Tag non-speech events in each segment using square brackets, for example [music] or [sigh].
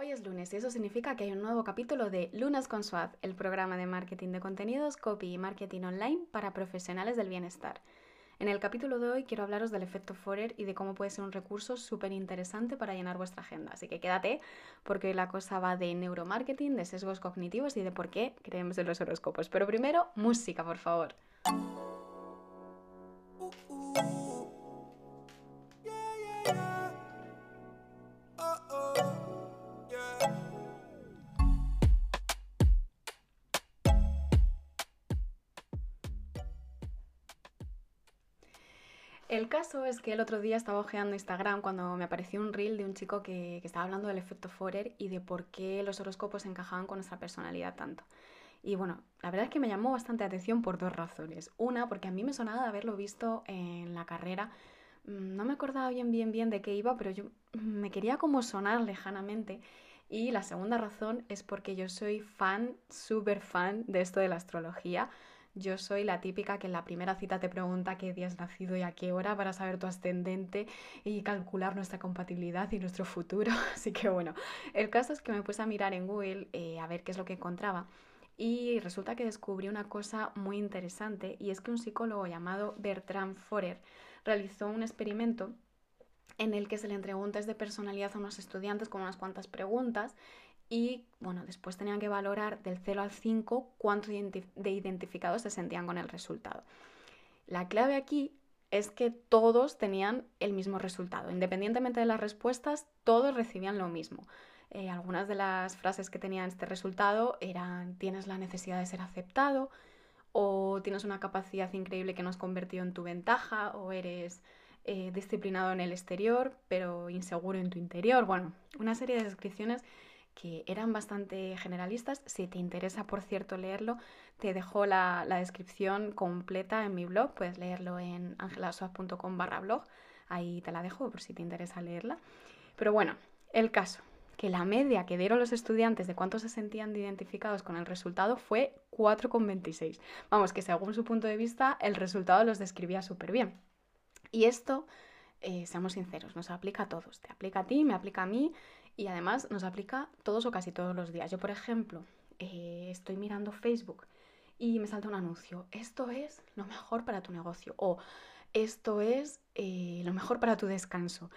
Hoy es lunes y eso significa que hay un nuevo capítulo de Lunas con Suaz, el programa de marketing de contenidos, copy y marketing online para profesionales del bienestar. En el capítulo de hoy quiero hablaros del efecto Forer y de cómo puede ser un recurso súper interesante para llenar vuestra agenda. Así que quédate porque hoy la cosa va de neuromarketing, de sesgos cognitivos y de por qué creemos en los horóscopos. Pero primero, música, por favor. El caso es que el otro día estaba ojeando Instagram cuando me apareció un reel de un chico que, estaba hablando del efecto Forer y de por qué los horóscopos encajaban con nuestra personalidad tanto. Y bueno, la verdad es que me llamó bastante atención por dos razones. Una, porque a mí me sonaba de haberlo visto en la carrera. Mm, no me acordaba bien, bien, bien de qué iba, pero yo me quería como sonar lejanamente. Y la segunda razón es porque yo soy fan, súper fan de esto de la astrología. Yo soy la típica que en la primera cita te pregunta qué día has nacido y a qué hora para saber tu ascendente y calcular nuestra compatibilidad y nuestro futuro. [laughs] Así que bueno, el caso es que me puse a mirar en Google eh, a ver qué es lo que encontraba. Y resulta que descubrí una cosa muy interesante y es que un psicólogo llamado Bertrand Forer realizó un experimento en el que se le entregó un test de personalidad a unos estudiantes con unas cuantas preguntas y bueno, después tenían que valorar del 0 al 5 cuánto de identificados se sentían con el resultado. La clave aquí es que todos tenían el mismo resultado. Independientemente de las respuestas, todos recibían lo mismo. Eh, algunas de las frases que tenían este resultado eran tienes la necesidad de ser aceptado o tienes una capacidad increíble que nos convertido en tu ventaja o eres eh, disciplinado en el exterior pero inseguro en tu interior. Bueno, una serie de descripciones que eran bastante generalistas. Si te interesa, por cierto, leerlo, te dejo la, descripción completa en mi blog. Puedes leerlo en angelaswap.com barra blog. Ahí te la dejo por si te interesa leerla. Pero bueno, el caso, que la media que dieron los estudiantes de cuántos se sentían identificados con el resultado fue 4,26. Vamos, que según su punto de vista, el resultado los describía súper bien. Y esto, eh, seamos sinceros, nos aplica a todos. Te aplica a ti, me aplica a mí y además nos aplica todos o casi todos los días. Yo, por ejemplo, eh, estoy mirando Facebook y me salta un anuncio. Esto es lo mejor para tu negocio o esto es eh, lo mejor para tu descanso.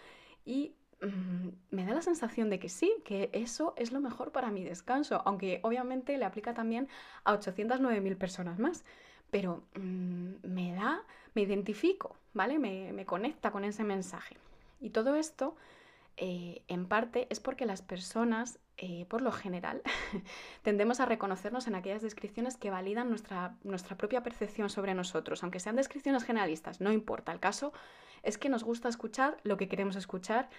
Y mm, me da la sensación de que sí, que eso es lo mejor para mi descanso, aunque obviamente le aplica también a 809.000 personas más. Pero mm, me da, me identifico, ¿vale? Me, me conecta con ese mensaje. Y todo esto eh, en parte es porque las personas, eh, por lo general, [laughs] tendemos a reconocernos en aquellas descripciones que validan nuestra, nuestra propia percepción sobre nosotros, aunque sean descripciones generalistas, no importa. El caso es que nos gusta escuchar lo que queremos escuchar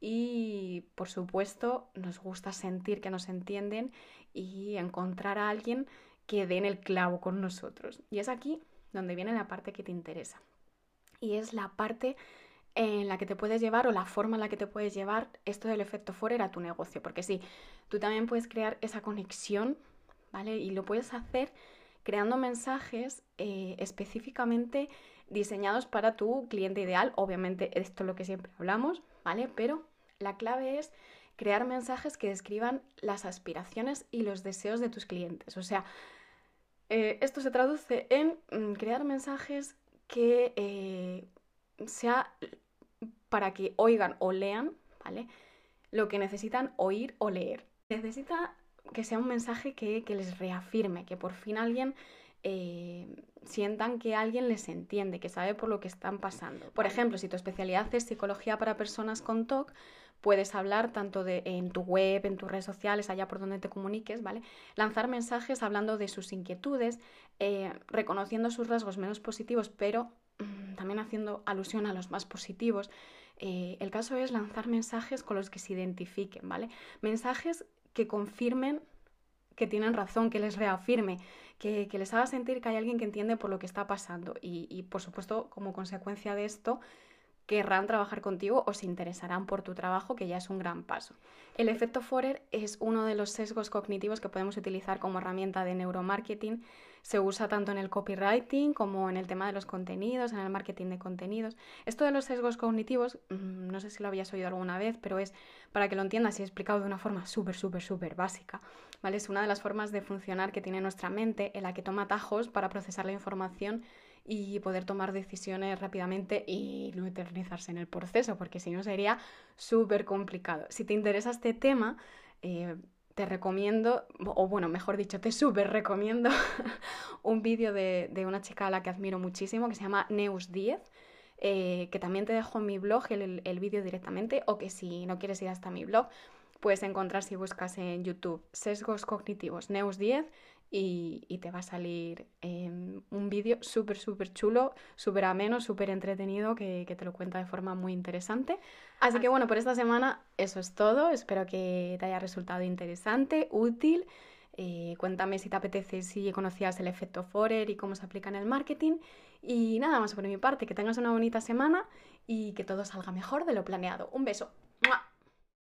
y, por supuesto, nos gusta sentir que nos entienden y encontrar a alguien que dé en el clavo con nosotros. Y es aquí donde viene la parte que te interesa. Y es la parte en la que te puedes llevar o la forma en la que te puedes llevar esto del efecto Forer a tu negocio. Porque sí, tú también puedes crear esa conexión, ¿vale? Y lo puedes hacer creando mensajes eh, específicamente diseñados para tu cliente ideal. Obviamente, esto es lo que siempre hablamos, ¿vale? Pero la clave es crear mensajes que describan las aspiraciones y los deseos de tus clientes. O sea, eh, esto se traduce en mm, crear mensajes que eh, sea para que oigan o lean, ¿vale? Lo que necesitan oír o leer. Necesita que sea un mensaje que, les reafirme, que por fin alguien eh, sientan que alguien les entiende, que sabe por lo que están pasando. Por ejemplo, si tu especialidad es psicología para personas con TOC, puedes hablar tanto de, en tu web, en tus redes sociales, allá por donde te comuniques, ¿vale? Lanzar mensajes hablando de sus inquietudes, eh, reconociendo sus rasgos menos positivos, pero mm, también haciendo alusión a los más positivos. Eh, el caso es lanzar mensajes con los que se identifiquen, ¿vale? Mensajes que confirmen que tienen razón, que les reafirme, que, les haga sentir que hay alguien que entiende por lo que está pasando. Y, por supuesto, como consecuencia de esto, querrán trabajar contigo o se interesarán por tu trabajo, que ya es un gran paso. El efecto Forer es uno de los sesgos cognitivos que podemos utilizar como herramienta de neuromarketing se usa tanto en el copywriting como en el tema de los contenidos, en el marketing de contenidos. Esto de los sesgos cognitivos, mm, no sé si lo habías oído alguna vez, pero es para que lo entiendas y he explicado de una forma súper, súper, súper básica. ¿vale? Es una de las formas de funcionar que tiene nuestra mente en la que toma atajos para procesar la información y poder tomar decisiones rápidamente y no eternizarse en el proceso, porque si no sería súper complicado. Si te interesa este tema, eh, te recomiendo, o bueno, mejor dicho, te súper recomiendo [laughs] un vídeo de, una chica a la que admiro muchísimo, que se llama Neus10, eh, que también te dejo en mi blog el, el vídeo directamente, o que si no quieres ir hasta mi blog, puedes encontrar si buscas en YouTube sesgos cognitivos Neus10 y, te va a salir em, un vídeo súper, súper chulo, súper ameno, súper entretenido que, te lo cuenta de forma muy interesante. Así que bueno, por esta semana eso es todo. Espero que te haya resultado interesante, útil. Eh, cuéntame si te apetece, si conocías el efecto Forer y cómo se aplica en el marketing. Y nada más por mi parte, que tengas una bonita semana y que todo salga mejor de lo planeado. Un beso.